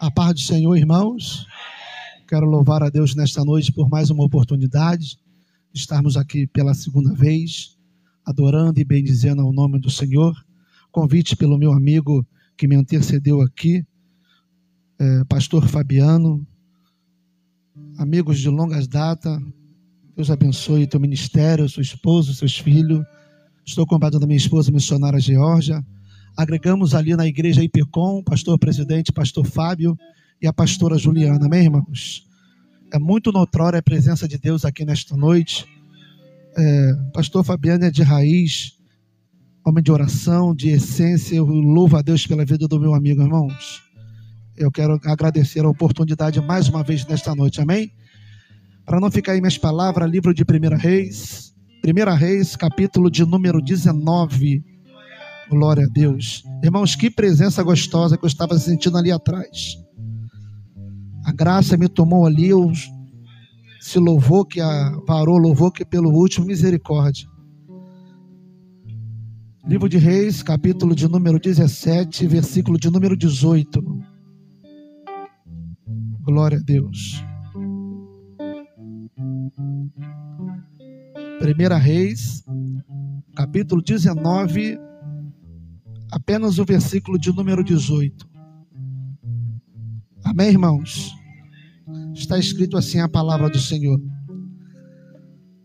A paz do Senhor, irmãos. Quero louvar a Deus nesta noite por mais uma oportunidade de estarmos aqui pela segunda vez, adorando e bendizendo ao nome do Senhor. Convite pelo meu amigo que me antecedeu aqui, é, pastor Fabiano, amigos de longas datas. Deus abençoe teu ministério, sua esposa, seus filhos. Estou acompanhado da minha esposa missionária Georgia. Agregamos ali na igreja IPCOM, pastor presidente, pastor Fábio e a pastora Juliana, amém, irmãos? É muito notória a presença de Deus aqui nesta noite. É, pastor Fabiano é de raiz, homem de oração, de essência. Eu louvo a Deus pela vida do meu amigo, irmãos. Eu quero agradecer a oportunidade mais uma vez nesta noite, amém? Para não ficar aí minhas palavras, livro de 1 Reis, 1 Reis, capítulo de número 19. Glória a Deus. Irmãos, que presença gostosa que eu estava sentindo ali atrás. A graça me tomou ali, eu se louvou que a parou, louvou que pelo último misericórdia. Livro de Reis, capítulo de número 17, versículo de número 18. Glória a Deus. Primeira Reis, capítulo 19, apenas o versículo de número 18. Amém, irmãos? Está escrito assim a palavra do Senhor.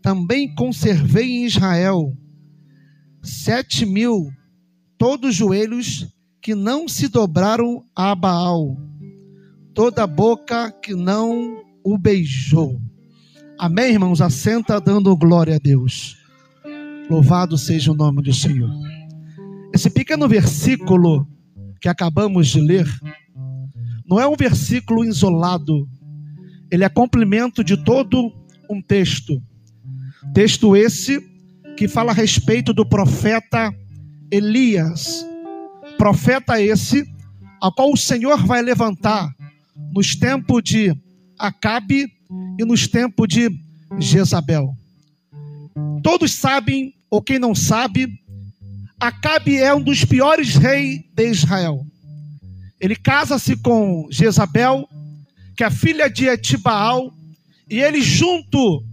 Também conservei em Israel sete mil, todos joelhos que não se dobraram a Baal, toda boca que não o beijou. Amém, irmãos? Assenta dando glória a Deus. Louvado seja o nome do Senhor. Esse pequeno versículo que acabamos de ler não é um versículo isolado, ele é complemento de todo um texto. Texto esse que fala a respeito do profeta Elias. Profeta esse, a qual o Senhor vai levantar nos tempos de Acabe e nos tempos de Jezabel. Todos sabem, ou quem não sabe, Acabe é um dos piores reis de Israel. Ele casa-se com Jezabel, que é filha de Etibaal, e eles junto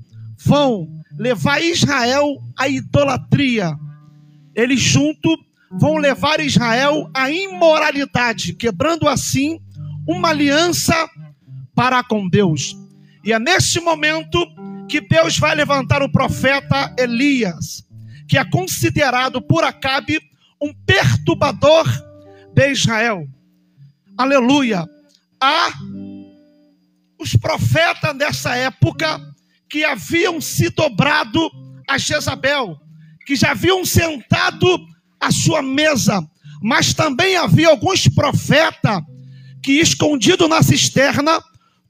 vão levar Israel à idolatria. Eles junto vão levar Israel à imoralidade, quebrando assim uma aliança para com Deus. E é neste momento que Deus vai levantar o profeta Elias que é considerado por Acabe um perturbador de Israel. Aleluia. Há os profetas dessa época que haviam se dobrado a Jezabel, que já haviam sentado à sua mesa, mas também havia alguns profetas que, escondido na cisterna,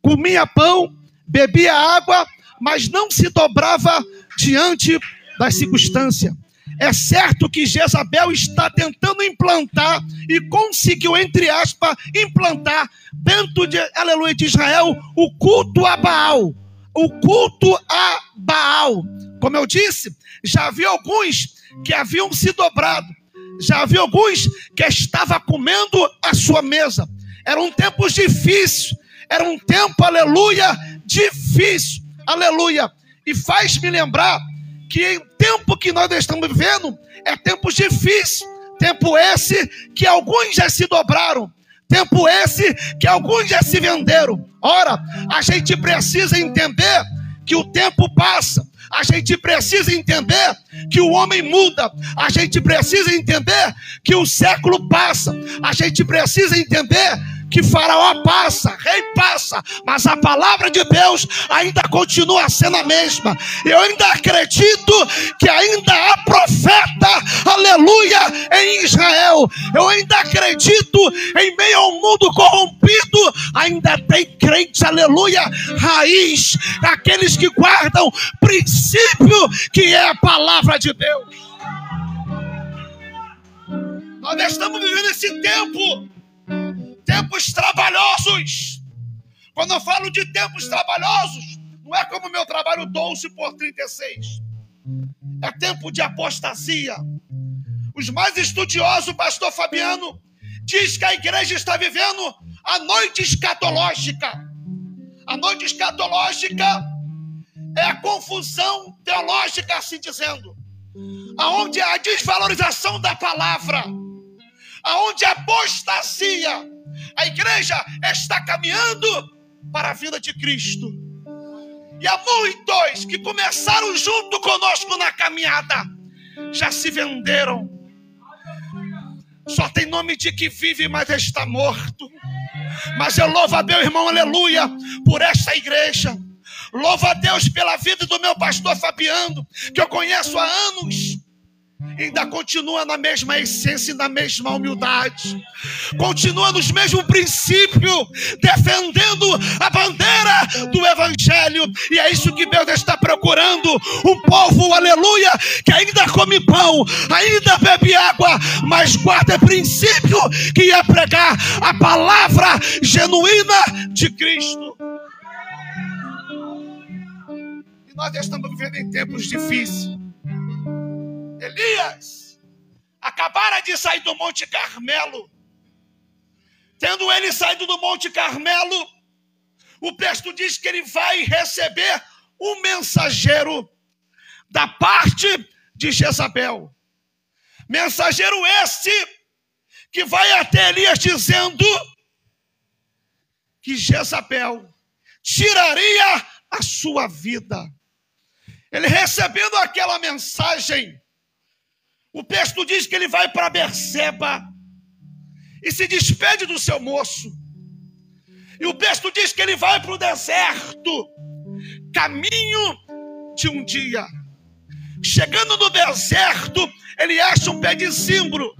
comia pão, bebia água, mas não se dobrava diante das circunstâncias. É certo que Jezabel está tentando implantar e conseguiu, entre aspas, implantar dentro de, aleluia, de Israel o culto a Baal. O culto a Baal. Como eu disse, já havia alguns que haviam se dobrado. Já havia alguns que estavam comendo a sua mesa. Era um tempo difícil. Era um tempo, aleluia, difícil. Aleluia. E faz me lembrar que o tempo que nós estamos vivendo é tempo difícil, tempo esse que alguns já se dobraram, tempo esse que alguns já se venderam. Ora, a gente precisa entender que o tempo passa. A gente precisa entender que o homem muda. A gente precisa entender que o século passa. A gente precisa entender que Faraó passa, rei passa, mas a palavra de Deus ainda continua sendo a mesma. Eu ainda acredito que ainda há profeta, aleluia, em Israel. Eu ainda acredito em meio ao mundo corrompido, ainda tem crente, aleluia, raiz, aqueles que guardam princípio que é a palavra de Deus. Nós estamos vivendo esse tempo tempos trabalhosos. Quando eu falo de tempos trabalhosos, não é como meu trabalho 12 por 36. É tempo de apostasia. Os mais estudiosos, o pastor Fabiano, diz que a igreja está vivendo a noite escatológica. A noite escatológica é a confusão teológica, assim dizendo, aonde a desvalorização da palavra, aonde a apostasia, a igreja está caminhando para a vida de Cristo. E há muitos que começaram junto conosco na caminhada, já se venderam. Só tem nome de que vive, mas está morto. Mas eu louvo a Deus, irmão, aleluia, por esta igreja Louvo a Deus pela vida do meu pastor Fabiano, que eu conheço há anos. Ainda continua na mesma essência e na mesma humildade, continua nos mesmos princípios, defendendo a bandeira do Evangelho, e é isso que Deus está procurando: um povo, aleluia, que ainda come pão, ainda bebe água, mas guarda princípio que ia pregar a palavra genuína de Cristo. Nós estamos vivendo em tempos difíceis. Elias acabara de sair do Monte Carmelo. Tendo ele saído do Monte Carmelo, o texto diz que ele vai receber um mensageiro da parte de Jezabel. Mensageiro este que vai até Elias dizendo que Jezabel tiraria a sua vida. Ele recebendo aquela mensagem, o texto diz que ele vai para Berseba e se despede do seu moço. E o texto diz que ele vai para o deserto, caminho de um dia. Chegando no deserto, ele acha um pé de zimbro.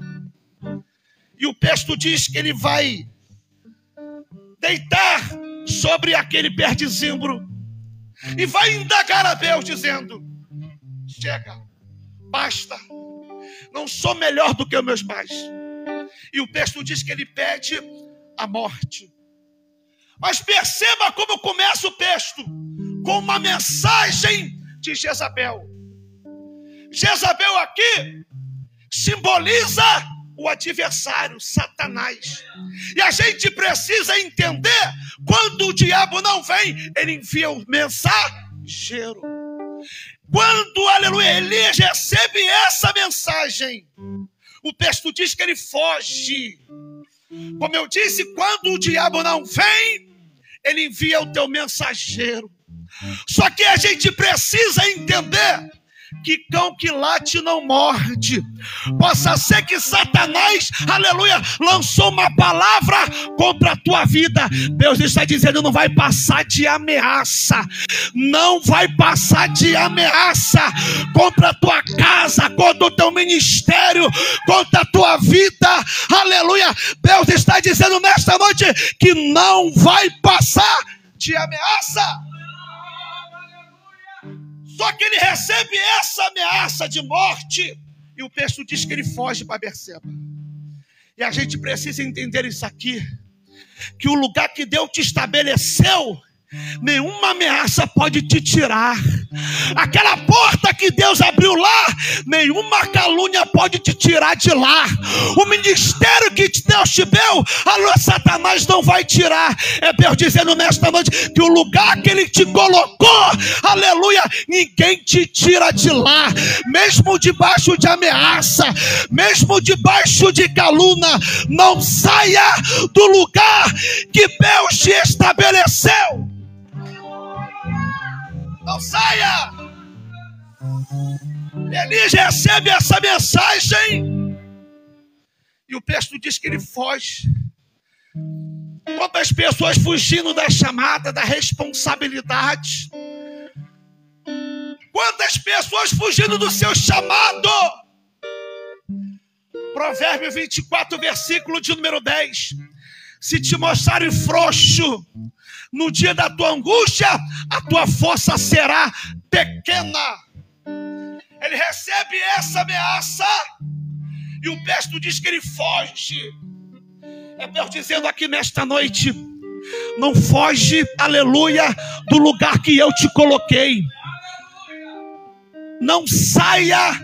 E o texto diz que ele vai deitar sobre aquele pé de zimbro e vai indagar a Deus, dizendo: Chega, basta, não sou melhor do que os meus pais. E o texto diz que ele pede a morte. Mas perceba como começa o texto com uma mensagem de Jezabel. Jezabel aqui simboliza o adversário, Satanás. E a gente precisa entender: quando o diabo não vem, ele envia o mensageiro. Quando, aleluia, Elias recebe essa mensagem, o texto diz que ele foge. Como eu disse, quando o diabo não vem, ele envia o teu mensageiro. Só que a gente precisa entender que cão que late não morde. Possa ser que Satanás, aleluia, lançou uma palavra contra a tua vida. Deus está dizendo: não vai passar de ameaça, não vai passar de ameaça contra a tua casa, contra o teu ministério, contra a tua vida. Aleluia. Deus está dizendo nesta noite que não vai passar de ameaça. Só que ele recebe essa ameaça de morte. E o texto diz que ele foge para Berseba. E a gente precisa entender isso aqui. Que o lugar que Deus te estabeleceu nenhuma ameaça pode te tirar. Aquela porta que Deus abriu lá, nenhuma calúnia pode te tirar de lá. O ministério que Deus te deu, alô, Satanás não vai tirar. É Deus dizendo nesta noite que o lugar que Ele te colocou, aleluia, ninguém te tira de lá, mesmo debaixo de ameaça, mesmo debaixo de calúnia, não saia do lugar que Deus te estabeleceu. Não saia! Elias recebe essa mensagem e o texto diz que ele foge. Quantas pessoas fugindo da chamada, da responsabilidade? Quantas pessoas fugindo do seu chamado? Provérbio 24, versículo de número 10. Se te mostrarem frouxo, no dia da tua angústia, a tua força será pequena. Ele recebe essa ameaça e o texto diz que ele foge. É Deus dizendo aqui nesta noite: não foge, aleluia, do lugar que eu te coloquei. Não saia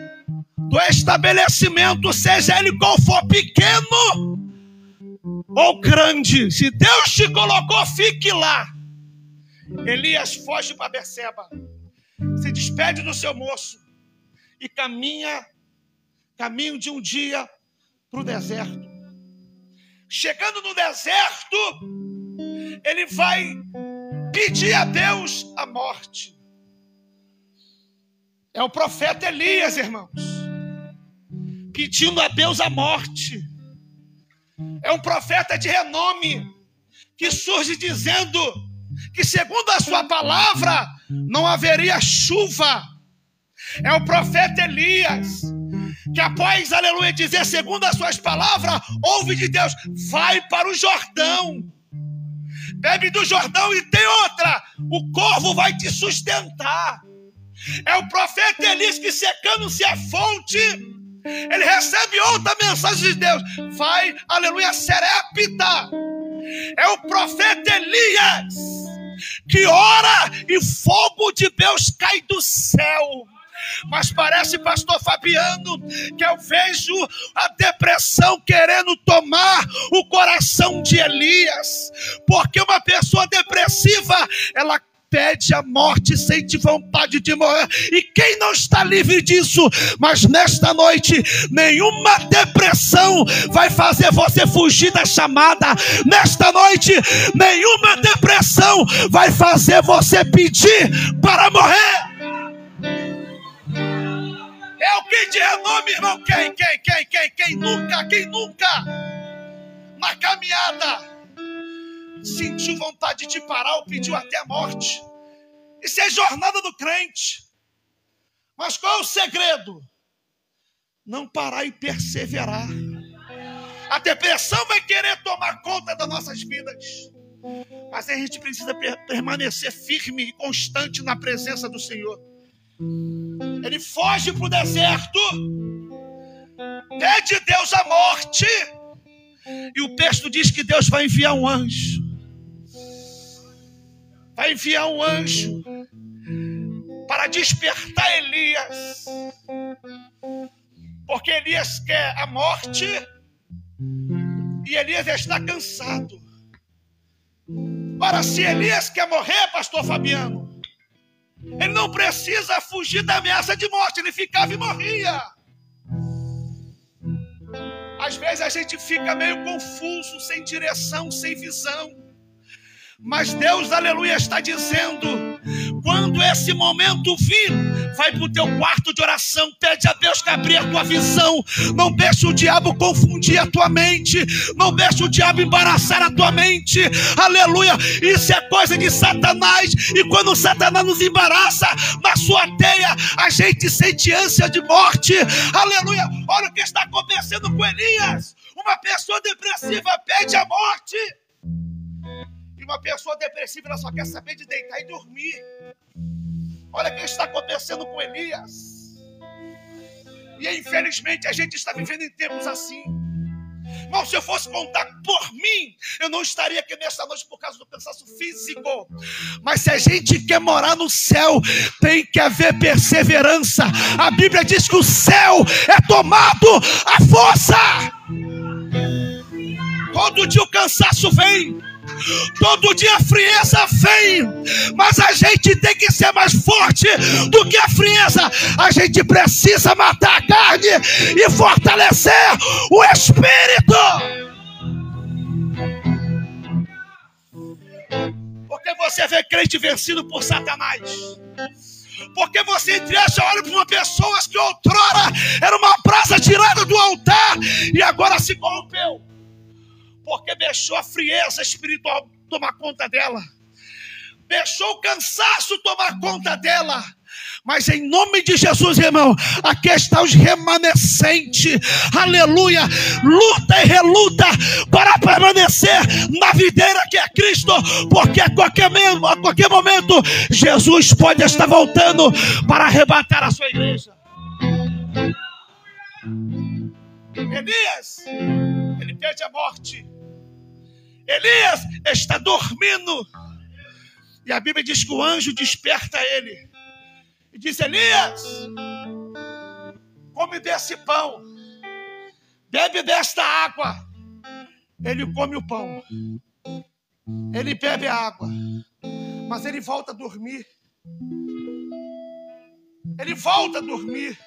do estabelecimento, seja ele qual for pequeno, ou grande, se Deus te colocou, fique lá. Elias foge para Beceba, se despede do seu moço e caminha, caminho de um dia para o deserto. Chegando no deserto, ele vai pedir a Deus a morte. É o profeta Elias, irmãos, pedindo a Deus a morte. É um profeta de renome que surge dizendo que, segundo a sua palavra, não haveria chuva. É o profeta Elias que, após, aleluia, dizer, segundo as suas palavras, ouve de Deus, vai para o Jordão bebe do Jordão e tem outra: o corvo vai te sustentar. É o profeta Elias que secando-se a fonte, ele recebe outra mensagem de Deus. Vai, aleluia, serepita. É o profeta Elias que ora e fogo de Deus cai do céu. Mas parece, pastor Fabiano, que eu vejo a depressão querendo tomar o coração de Elias, porque uma pessoa depressiva, ela pede a morte, sente vontade de morrer. E quem não está livre disso? Mas nesta noite, nenhuma depressão vai fazer você fugir da chamada. Nesta noite, nenhuma depressão vai fazer você pedir para morrer. É o que de renome, irmão. Quem, quem, quem, quem, quem nunca, quem nunca, na caminhada, sentiu vontade de parar ou pediu até a morte. Isso é jornada do crente. Mas qual o segredo? Não parar e perseverar. A depressão vai querer tomar conta das nossas vidas. Mas a gente precisa permanecer firme e constante na presença do Senhor. Ele foge para o deserto, pede Deus a morte, e o texto diz que Deus vai enviar um anjo. Vai enviar um anjo para despertar Elias, porque Elias quer a morte e Elias está cansado. Para se Elias quer morrer, pastor Fabiano, ele não precisa fugir da ameaça de morte, ele ficava e morria. Às vezes a gente fica meio confuso, sem direção, sem visão. Mas Deus, aleluia, está dizendo: quando esse momento vir, vai para o teu quarto de oração, pede a Deus que abrir a tua visão. Não deixe o diabo confundir a tua mente, não deixe o diabo embaraçar a tua mente. Aleluia, isso é coisa de Satanás. E quando Satanás nos embaraça na sua teia, a gente sente ânsia de morte. Aleluia, olha o que está acontecendo com Elias. Uma pessoa depressiva pede a morte. E uma pessoa depressiva ela só quer saber de deitar e dormir. Olha o que está acontecendo com Elias. E infelizmente a gente está vivendo em tempos assim. Irmão, se eu fosse contar por mim, eu não estaria aqui nesta noite por causa do cansaço físico. Mas se a gente quer morar no céu, tem que haver perseverança. A Bíblia diz que o céu é tomado à força. Todo dia o cansaço vem. Todo dia a frieza vem, mas a gente tem que ser mais forte do que a frieza. A gente precisa matar a carne e fortalecer o espírito. Porque você vê crente vencido por Satanás. Porque você entre essa olha para uma pessoa que outrora era uma praça tirada do altar e agora se corrompeu porque deixou a frieza espiritual tomar conta dela, deixou o cansaço tomar conta dela. Mas em nome de Jesus, irmão, aqui está os remanescentes, aleluia, luta e reluta para permanecer na videira que é Cristo, porque a qualquer, a qualquer momento Jesus pode estar voltando para arrebatar a sua igreja. Elias, ele pede a morte, Elias está dormindo. E a Bíblia diz que o anjo desperta ele. E diz: Elias, come desse pão, bebe desta água. Ele come o pão. Ele bebe a água. Mas ele volta a dormir. Ele volta a dormir.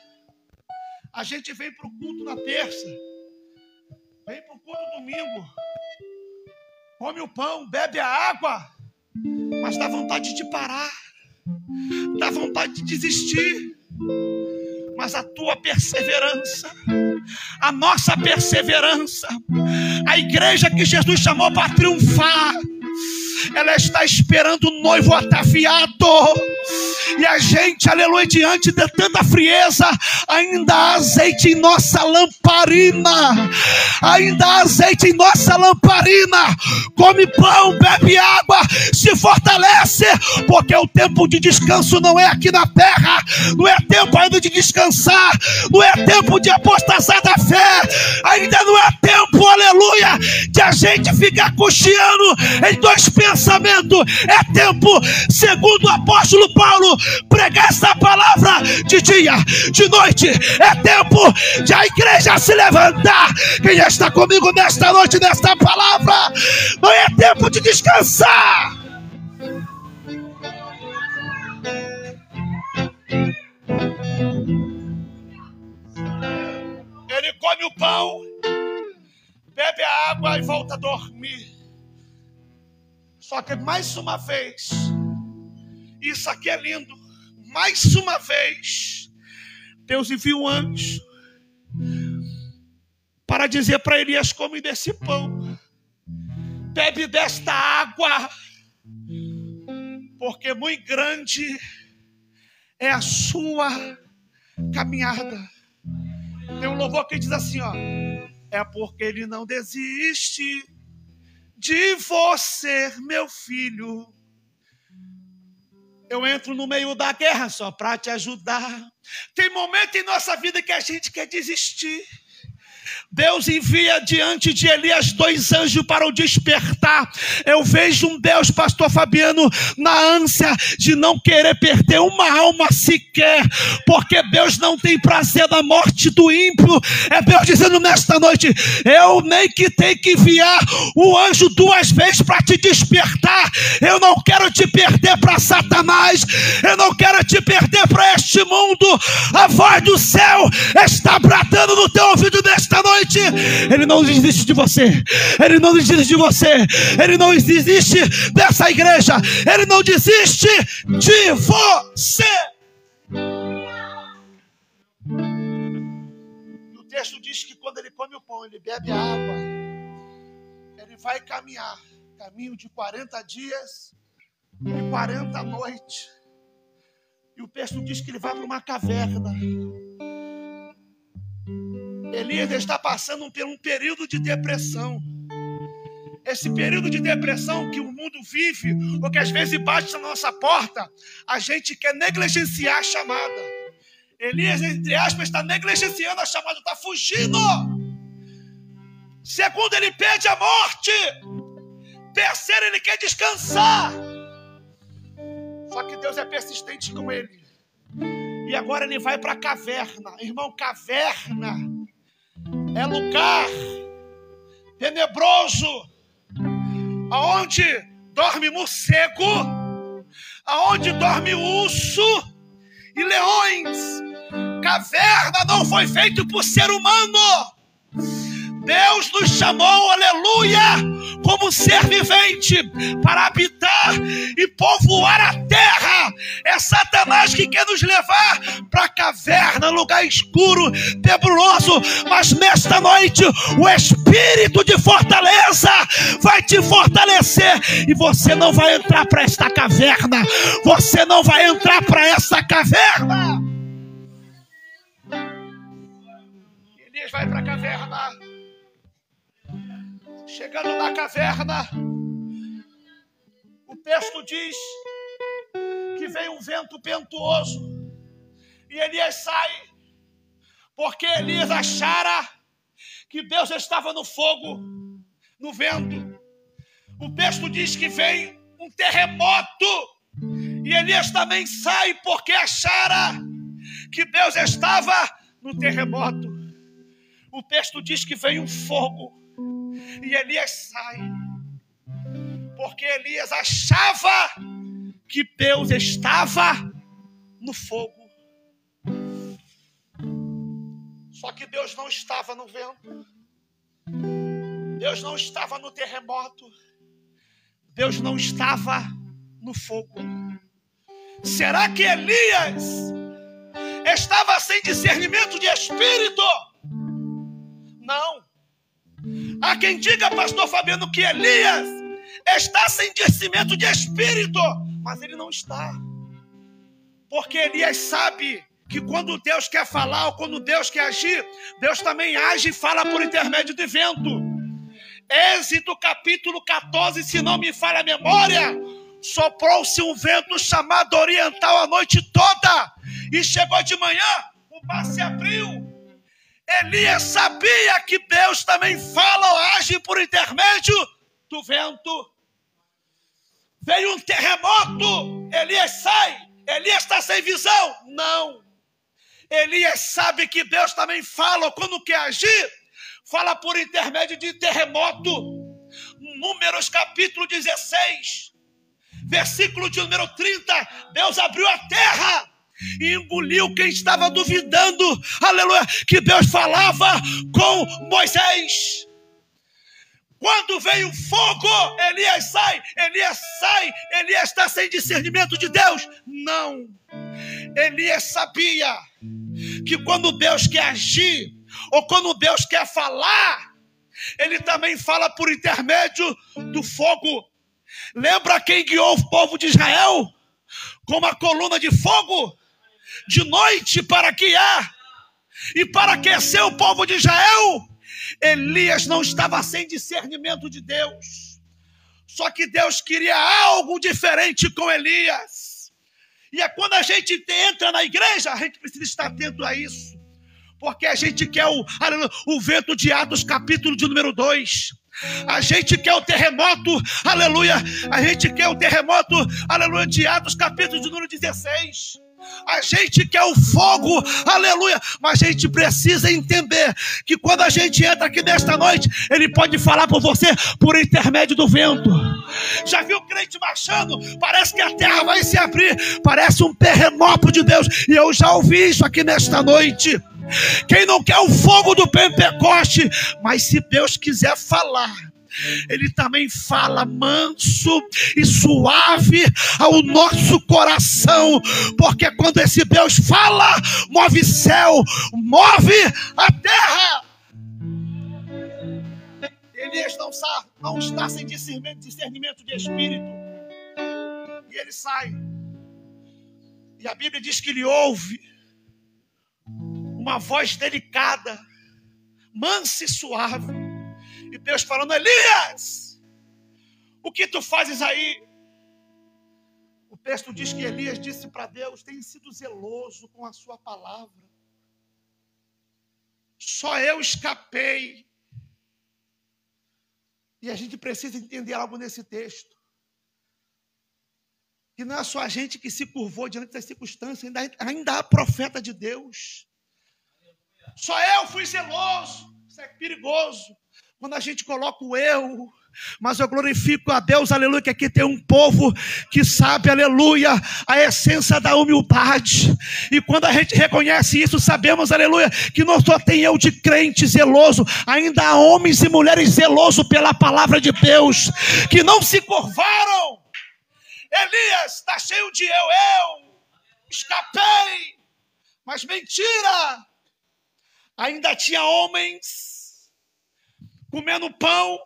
A gente vem para o culto na terça. Vem para o culto domingo. Come o pão, bebe a água. Mas dá vontade de parar. Dá vontade de desistir. Mas a tua perseverança, a nossa perseverança, a igreja que Jesus chamou para triunfar, ela está esperando o noivo ataviado. E a gente, aleluia, diante de tanta frieza, ainda há azeite em nossa lamparina. Ainda há azeite em nossa lamparina. Come pão, bebe água, se fortalece, porque o tempo de descanso não é aqui na terra. Não é tempo ainda de descansar. Não é tempo de apostasar da fé. Ainda não é tempo, aleluia, de a gente ficar cocheando em dois pensamentos. É tempo, segundo o apóstolo Paulo, pregar essa palavra de dia, de noite. É tempo de a igreja se levantar. Quem está comigo nesta noite, nesta palavra, não é tempo de descansar. Ele come o pão, bebe a água e volta a dormir. Só que mais uma vez, isso aqui é lindo. Mais uma vez, Deus envia um anjo para dizer para Elias: come desse pão, bebe desta água, porque muito grande é a sua caminhada. Tem um louvor que diz assim: ó, é porque ele não desiste de você, meu filho. Eu entro no meio da guerra só para te ajudar. Tem momento em nossa vida que a gente quer desistir. Deus envia diante de Elias dois anjos para o despertar. Eu vejo um Deus, pastor Fabiano, na ânsia de não querer perder uma alma sequer, porque Deus não tem prazer na morte do ímpio. É Deus dizendo nesta noite: eu nem que tenho que enviar o anjo duas vezes para te despertar. Eu não quero te perder para Satanás, eu não quero te perder para este mundo. A voz do céu está bradando no teu ouvido nesta noite noite. Ele não desiste de você. Ele não desiste de você. Ele não desiste dessa igreja. Ele não desiste de você. o texto diz que quando ele come o pão, ele bebe a água. Ele vai caminhar. Caminho de 40 dias e 40 noites. E o texto diz que ele vai para uma caverna. Elias está passando por um período de depressão. Esse período de depressão que o mundo vive, ou que às vezes bate na nossa porta, a gente quer negligenciar a chamada. Elias, entre aspas, está negligenciando a chamada, está fugindo. Segundo, ele pede a morte. Terceiro, ele quer descansar. Só que Deus é persistente com ele. E agora ele vai para a caverna. Irmão, caverna é lugar tenebroso, aonde dorme morcego, aonde dorme urso e leões. Caverna não foi feito por ser humano. Deus nos chamou, aleluia, como ser vivente para habitar e povoar a terra. É Satanás que quer nos levar para caverna, lugar escuro, tenebroso. Mas nesta noite, o Espírito de fortaleza vai te fortalecer e você não vai entrar para esta caverna. Você não vai entrar para essa caverna. Elias vai para a caverna. Chegando na caverna, o texto diz que veio um vento pentuoso e Elias sai, porque Elias achara que Deus estava no fogo, no vento. O texto diz que vem um terremoto e Elias também sai porque achara que Deus estava no terremoto. O texto diz que veio um fogo E Elias sai. Porque Elias achava que Deus estava no fogo. Só que Deus não estava no vento. Deus não estava no terremoto. Deus não estava no fogo. Será que Elias estava sem discernimento de espírito? Não. Há quem diga, pastor Fabiano, que Elias está sem discernimento de espírito, mas ele não está. Porque Elias sabe que quando Deus quer falar ou quando Deus quer agir, Deus também age e fala por intermédio de vento. Êxito capítulo 14, se não me falha a memória, soprou-se um vento chamado oriental a noite toda, e chegou de manhã, o mar se abriu. Elias sabia que Deus também fala ou age por intermédio do vento. Veio um terremoto, Elias sai, Elias está sem visão? Não. Elias sabe que Deus também fala quando quer agir, fala por intermédio de terremoto. Números capítulo 16, versículo de número 30. Deus abriu a terra e engoliu quem estava duvidando, aleluia, que Deus falava com Moisés. Quando veio fogo, Elias sai, Elias sai, Elias está sem discernimento de Deus. Não, Elias sabia que quando Deus quer agir, ou quando Deus quer falar, Ele também fala por intermédio do fogo. Lembra quem guiou o povo de Israel? Com uma coluna de fogo, de noite para guiar e para aquecer o povo de Israel. Elias não estava sem discernimento de Deus. Só que Deus queria algo diferente com Elias. E é quando a gente entra na igreja, a gente precisa estar atento a isso. Porque a gente quer o, o vento de Atos, capítulo de número 2. A gente quer o terremoto, aleluia. A gente quer o terremoto, aleluia, de Atos, capítulo de número 16. A gente quer o fogo, aleluia, mas a gente precisa entender que quando a gente entra aqui nesta noite, Ele pode falar por você por intermédio do vento. Já viu o crente marchando? Parece que a terra vai se abrir, parece um terremoto de Deus, e eu já ouvi isso aqui nesta noite. Quem não quer o fogo do Pentecoste, mas se Deus quiser falar, ele também fala manso e suave ao nosso coração, porque quando esse Deus fala, move céu, move a terra. Elias não não está sem discernimento, discernimento de espírito, e ele sai, e a Bíblia diz que ele ouve uma voz delicada, mansa e suave e Deus falando: Elias, o que tu fazes aí? O texto diz que Elias disse para Deus: tem sido zeloso com a sua palavra. Só eu escapei. E a gente precisa entender algo nesse texto. Que não é só a gente que se curvou diante das circunstâncias, ainda, ainda há profeta de Deus. Só eu fui zeloso. Isso é perigoso quando a gente coloca o eu, mas eu glorifico a Deus, aleluia, que aqui tem um povo que sabe, aleluia, a essência da humildade. E quando a gente reconhece isso, sabemos, aleluia, que não só tem eu de crente zeloso, ainda há homens e mulheres zelosos pela palavra de Deus, que não se curvaram. Elias está cheio de eu, eu, escapei, mas mentira. Ainda tinha homens comendo pão,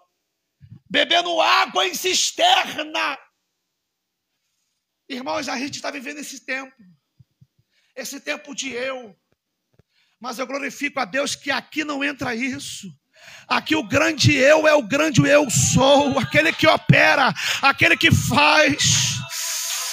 bebendo água em cisterna. Irmãos, a gente está vivendo esse tempo, esse tempo de eu. Mas eu glorifico a Deus que aqui não entra isso. Aqui o grande eu é o grande eu sou, aquele que opera, aquele que faz.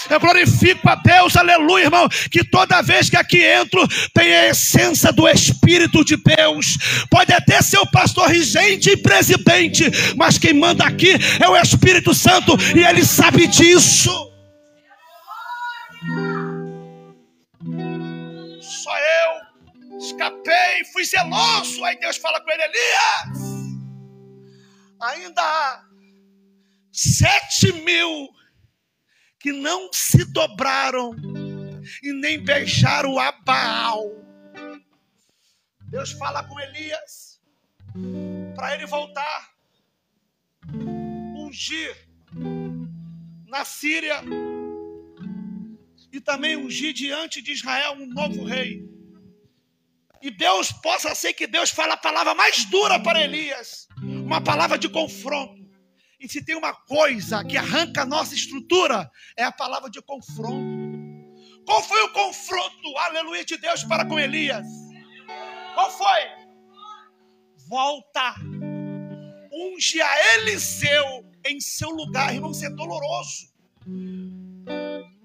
Eu glorifico a Deus, aleluia, irmão, que toda vez que aqui entro, tem a essência do Espírito de Deus. Pode até ser o pastor regente e presidente, mas quem manda aqui é o Espírito Santo e ele sabe disso. Só eu escapei, fui zeloso. Aí Deus fala com ele, Elias, ainda há sete mil que não se dobraram e nem beijaram a Baal. Deus fala com Elias para ele voltar, ungir na Síria e também ungir diante de Israel um novo rei. E Deus possa ser que Deus fale a palavra mais dura para Elias, uma palavra de confronto. E se tem uma coisa que arranca a nossa estrutura, é a palavra de confronto. Qual foi o confronto, aleluia, de Deus para com Elias? Qual foi? Volta, unge a Eliseu em seu lugar, irmão, isso é doloroso.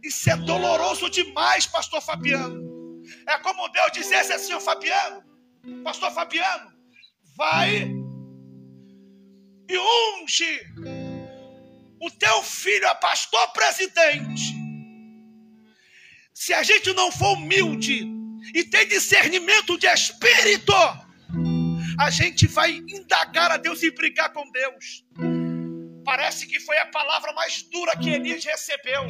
Isso é doloroso demais, pastor Fabiano. É como Deus dissesse assim, Fabiano, pastor Fabiano, vai e unge o teu filho a pastor presidente. Se a gente não for humilde e ter discernimento de espírito, a gente vai indagar a Deus e brigar com Deus. Parece que foi a palavra mais dura que Elias recebeu.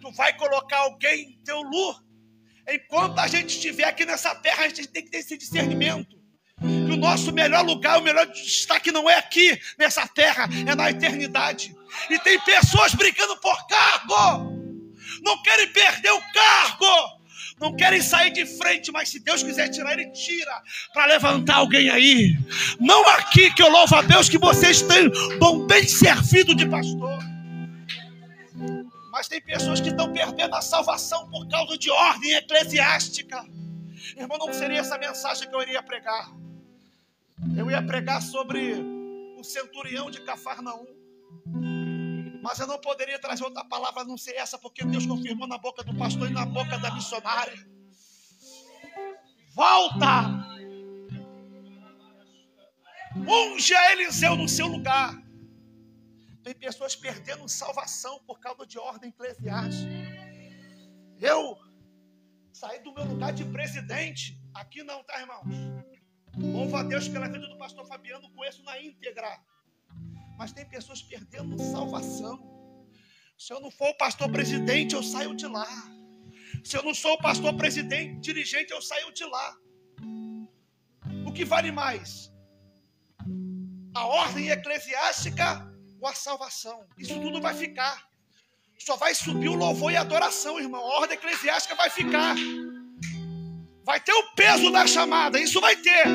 Tu vai colocar alguém em teu lugar Enquanto a gente estiver aqui nessa terra, a gente tem que ter esse discernimento. Nosso melhor lugar, o melhor destaque não é aqui, nessa terra, é na eternidade. E tem pessoas brigando por cargo, não querem perder o cargo, não querem sair de frente, mas se Deus quiser tirar, Ele tira para levantar alguém aí. Não aqui que eu louvo a Deus que vocês têm bom bem servido de pastor. Mas tem pessoas que estão perdendo a salvação por causa de ordem eclesiástica. Irmão, não seria essa mensagem que eu iria pregar. Eu ia pregar sobre o centurião de Cafarnaum. Mas eu não poderia trazer outra palavra a não ser essa, porque Deus confirmou na boca do pastor e na boca da missionária. Volta! Unge a Eliseu no seu lugar. Tem pessoas perdendo salvação por causa de ordem eclesiástica. Eu saí do meu lugar de presidente. Aqui não, tá, irmãos? Louvo a Deus pela vida do pastor Fabiano, conheço na íntegra. Mas tem pessoas perdendo salvação. Se eu não for o pastor presidente, eu saio de lá. Se eu não sou o pastor presidente, dirigente, eu saio de lá. O que vale mais? A ordem eclesiástica ou a salvação. Isso tudo vai ficar. Só vai subir o louvor e a adoração, irmão. A ordem eclesiástica vai ficar. Vai ter o peso da chamada, isso vai ter.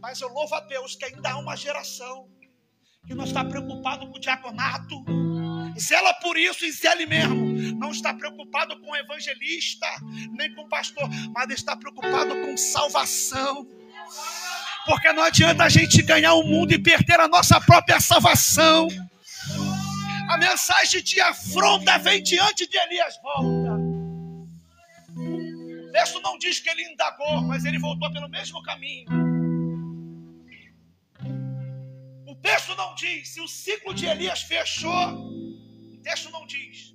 Mas eu louvo a Deus que ainda há uma geração que não está preocupado com o diaconato, zela por isso e zela mesmo. Não está preocupado com o evangelista, nem com o pastor, mas está preocupado com salvação. Porque não adianta a gente ganhar o mundo e perder a nossa própria salvação. A mensagem de afronta vem diante de Elias volta. Texto não diz que ele indagou, mas ele voltou pelo mesmo caminho. O texto não diz se o ciclo de Elias fechou. O texto não diz.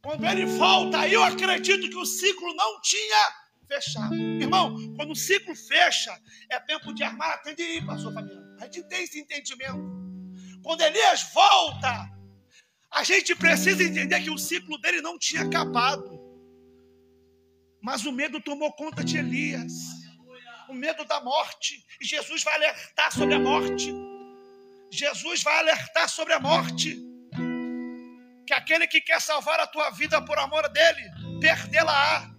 Quando ele volta, eu acredito que o ciclo não tinha fechar. Irmão, quando o ciclo fecha, é tempo de armar a tenda e ir, pastor Fabiano. A gente tem esse entendimento. Quando Elias volta, a gente precisa entender que o ciclo dele não tinha acabado. Mas o medo tomou conta de Elias. O medo da morte. E Jesus vai alertar sobre a morte. Jesus vai alertar sobre a morte. Que aquele que quer salvar a tua vida por amor dele, perdê-la-á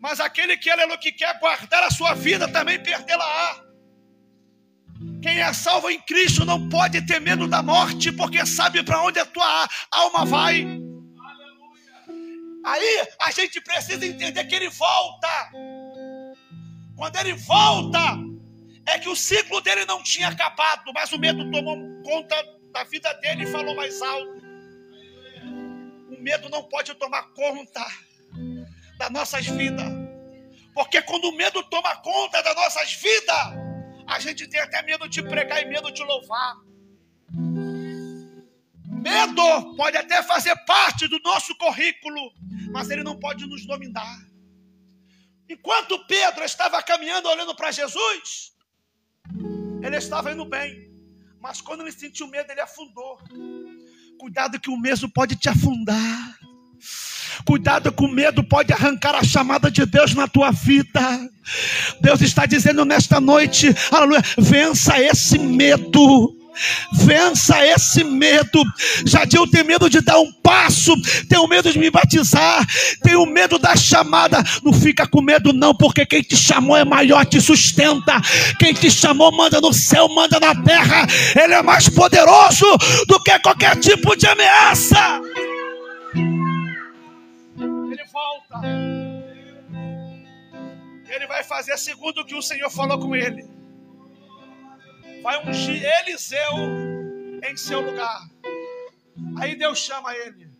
mas aquele que, aleluia, que quer guardar a sua vida também perdê-la-á. Quem é salvo em Cristo não pode ter medo da morte, porque sabe para onde a tua alma vai. Aí a gente precisa entender que ele volta. Quando ele volta, é que o ciclo dele não tinha acabado, mas o medo tomou conta da vida dele e falou mais alto. O medo não pode tomar conta das nossas vidas. Porque quando o medo toma conta das nossas vidas, a gente tem até medo de pregar e medo de louvar. Medo pode até fazer parte do nosso currículo, mas ele não pode nos dominar. Enquanto Pedro estava caminhando olhando para Jesus, ele estava indo bem, mas quando ele sentiu medo, ele afundou. Cuidado que o medo pode te afundar. Cuidado com o medo, pode arrancar a chamada de Deus na tua vida. Deus está dizendo nesta noite, aleluia, vença esse medo. Vença esse medo. Jadil tem medo de dar um passo, tenho medo de me batizar, tenho medo da chamada. Não fica com medo, não, porque quem te chamou é maior, te sustenta. Quem te chamou manda no céu, manda na terra. Ele é mais poderoso do que qualquer tipo de ameaça. Ele volta. Ele vai fazer segundo o que o Senhor falou com ele vai ungir Eliseu em seu lugar. Aí Deus chama ele.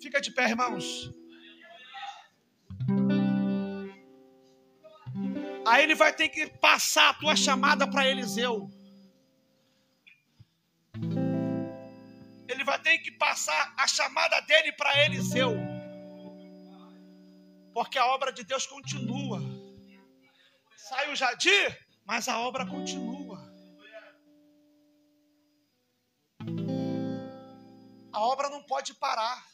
Fica de pé, irmãos. Aí ele vai ter que passar a tua chamada para Eliseu. Ele vai ter que passar a chamada dele para Eliseu. Porque a obra de Deus continua. Sai o Jadir, mas a obra continua. A obra não pode parar.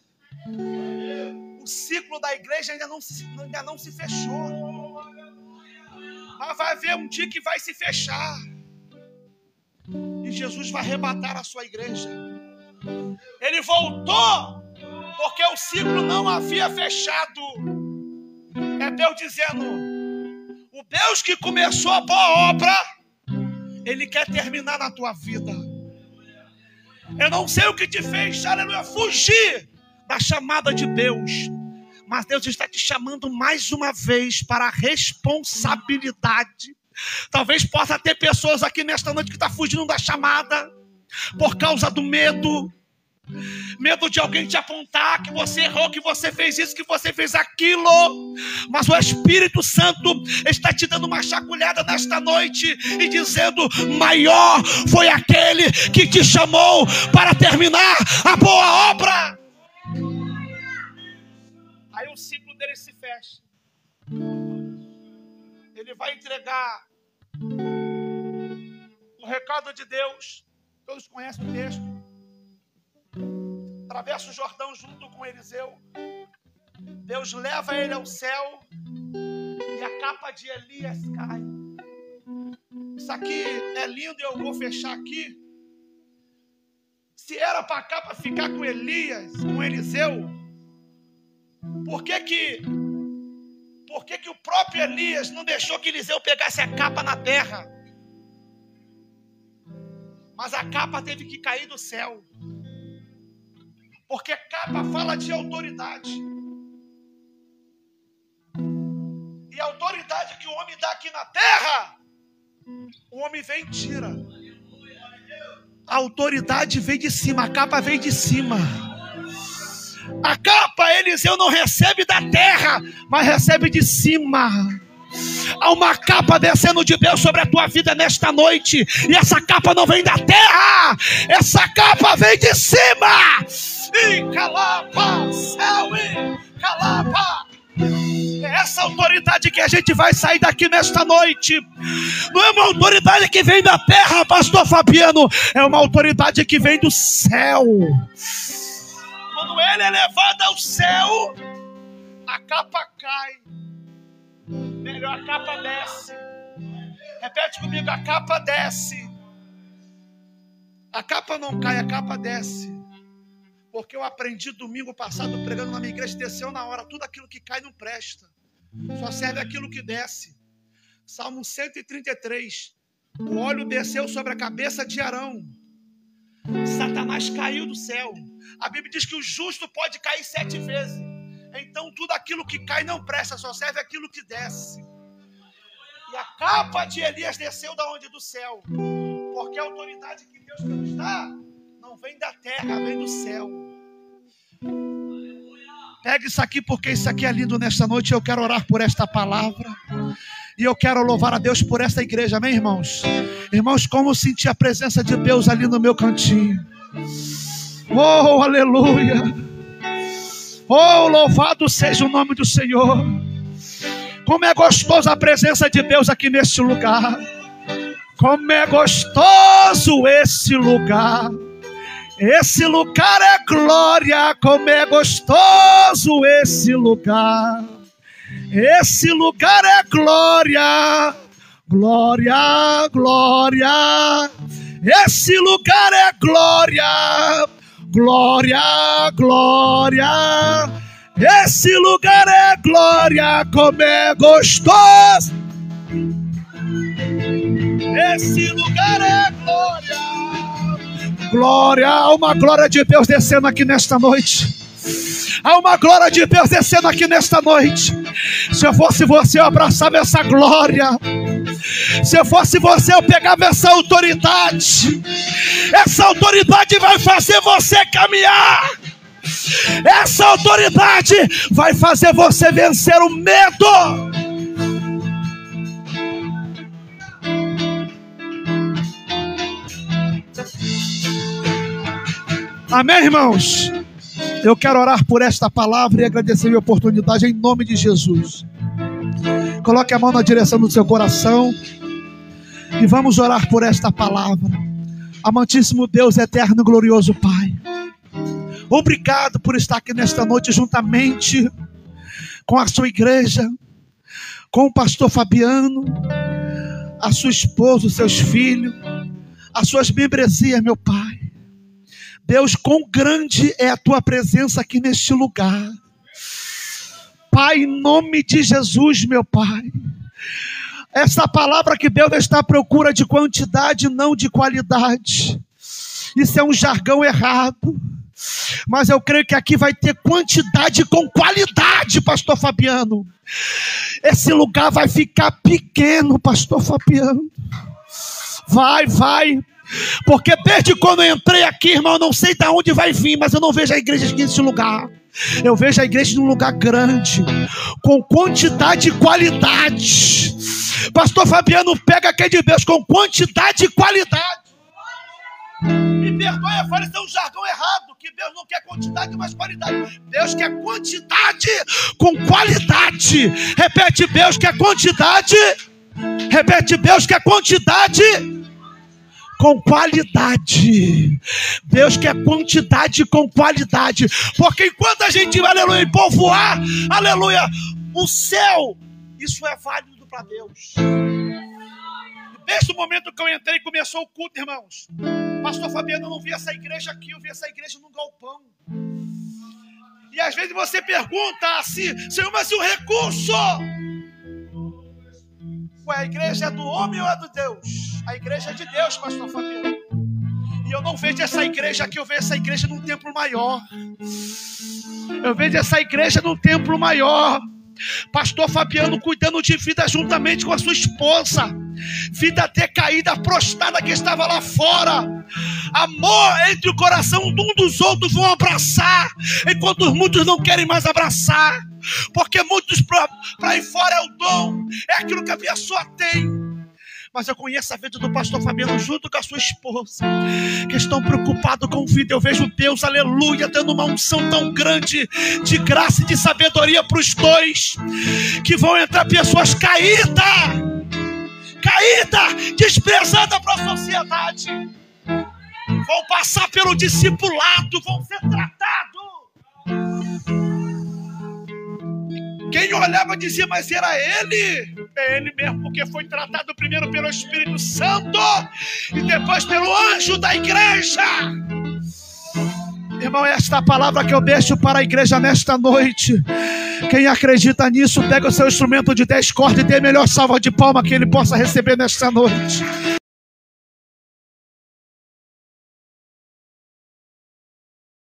O ciclo da igreja ainda não se, ainda não se fechou. Mas vai haver um dia que vai se fechar. E Jesus vai arrebatar a sua igreja. Ele voltou porque o ciclo não havia fechado. É Deus dizendo: o Deus que começou a boa obra, Ele quer terminar na tua vida. Eu não sei o que te fez, aleluia, fugir da chamada de Deus. Mas Deus está te chamando mais uma vez para a responsabilidade. Talvez possa ter pessoas aqui nesta noite que estão tá fugindo da chamada por causa do medo, medo de alguém te apontar que você errou, que você fez isso, que você fez aquilo. Mas o Espírito Santo está te dando uma chacoalhada nesta noite e dizendo: maior foi aquele que te chamou para terminar a boa obra. Aí o ciclo dele se fecha. Ele vai entregar o recado de Deus. Todos conhecem o texto atravessa o Jordão junto com Eliseu. Deus leva ele ao céu e a capa de Elias cai. Isso aqui é lindo e eu vou fechar aqui. Se era para a capa ficar com Elias, com Eliseu, por que que, por que que o próprio Elias não deixou que Eliseu pegasse a capa na terra? Mas a capa teve que cair do céu. Porque capa fala de autoridade. E a autoridade que o homem dá aqui na terra, o homem vem e tira. A autoridade vem de cima, a capa vem de cima. A capa Eliseu não recebe da terra, mas recebe de cima. Há uma capa descendo de Deus sobre a tua vida nesta noite, e essa capa não vem da terra, essa capa vem de cima e calapa, céu e calapa. É essa autoridade que a gente vai sair daqui nesta noite. Não é uma autoridade que vem da terra, pastor Fabiano. É uma autoridade que vem do céu. Quando ele é levado ao céu, a capa cai. Melhor, a capa desce. Repete comigo: a capa desce. A capa não cai, a capa desce. Porque eu aprendi domingo passado pregando na minha igreja, desceu na hora, tudo aquilo que cai não presta. Só serve aquilo que desce. Salmo 133. O óleo desceu sobre a cabeça de Arão. Satanás caiu do céu. A Bíblia diz que o justo pode cair sete vezes. Então tudo aquilo que cai não presta, só serve aquilo que desce. E a capa de Elias desceu da onde? Do céu. Porque a autoridade que Deus nos dá não vem da terra, vem do céu. Pega isso aqui, porque isso aqui é lindo nesta noite. Eu quero orar por esta palavra. E eu quero louvar a Deus por esta igreja, amém, irmãos? Irmãos, como eu senti a presença de Deus ali no meu cantinho. Oh, aleluia. Oh, louvado seja o nome do Senhor. Como é gostosa a presença de Deus aqui neste lugar. Como é gostoso esse lugar. Esse lugar é glória, como é gostoso esse lugar. Esse lugar é glória, glória, glória. Esse lugar é glória, glória, glória. Esse lugar é glória, como é gostoso. Esse lugar é glória. Glória, há uma glória de Deus descendo aqui nesta noite. Há uma glória de Deus descendo aqui nesta noite. Se eu fosse você, eu abraçava essa glória. Se eu fosse você, eu pegava essa autoridade. Essa autoridade vai fazer você caminhar. Essa autoridade vai fazer você vencer o medo. Amém, irmãos? Eu quero orar por esta palavra e agradecer a oportunidade em nome de Jesus. Coloque a mão na direção do seu coração e vamos orar por esta palavra. Amantíssimo Deus, eterno e glorioso Pai. Obrigado por estar aqui nesta noite juntamente com a sua igreja, com o pastor Fabiano, a sua esposa, os seus filhos, as suas membresias, meu Pai. Deus, quão grande é a tua presença aqui neste lugar. Pai, em nome de Jesus, meu Pai. Essa palavra que Deus está à procura de quantidade, não de qualidade. Isso é um jargão errado. Mas eu creio que aqui vai ter quantidade com qualidade, Pastor Fabiano. Esse lugar vai ficar pequeno, Pastor Fabiano. Vai, vai. Porque desde quando eu entrei aqui, irmão, eu não sei de onde vai vir, mas eu não vejo a igreja aqui nesse lugar. Eu vejo a igreja num lugar grande, com quantidade e qualidade. Pastor Fabiano pega aqui de Deus com quantidade e qualidade. Me perdoe, eu falei, isso é um jargão errado. Que Deus não quer quantidade, mas qualidade. Deus quer quantidade com qualidade. Repete, Deus quer quantidade. Repete, Deus quer quantidade com qualidade. Deus quer quantidade com qualidade. Porque enquanto a gente aleluia, povoar, aleluia, o céu, isso é válido para Deus. Desde momento que eu entrei, começou o culto, irmãos. Pastor Fabiano, eu não vi essa igreja aqui, eu vi essa igreja no galpão. E às vezes você pergunta assim, Senhor, mas e o recurso? Ué, a igreja é do homem ou é do Deus? A igreja é de Deus, pastor Fabiano. E eu não vejo essa igreja aqui, eu vejo essa igreja num templo maior. Eu vejo essa igreja num templo maior. Pastor Fabiano cuidando de vida juntamente com a sua esposa. Vida decaída, prostrada que estava lá fora. Amor entre o coração de um dos outros vão abraçar, enquanto muitos não querem mais abraçar. Porque muitos para aí fora é o dom, é aquilo que a pessoa tem mas eu conheço a vida do pastor Fabiano junto com a sua esposa, que estão preocupados com vida. Eu vejo Deus, aleluia, dando uma unção tão grande de graça e de sabedoria para os dois, que vão entrar pessoas caídas, caídas, desprezadas para a sociedade, vão passar pelo discipulado, vão ser tratados Quem olhava dizia, mas era ele. É ele mesmo, porque foi tratado primeiro pelo Espírito Santo e depois pelo anjo da igreja. Irmão, esta é a palavra que eu deixo para a igreja nesta noite. Quem acredita nisso, pega o seu instrumento de 10 cordas e dê a melhor salva de palma que ele possa receber nesta noite.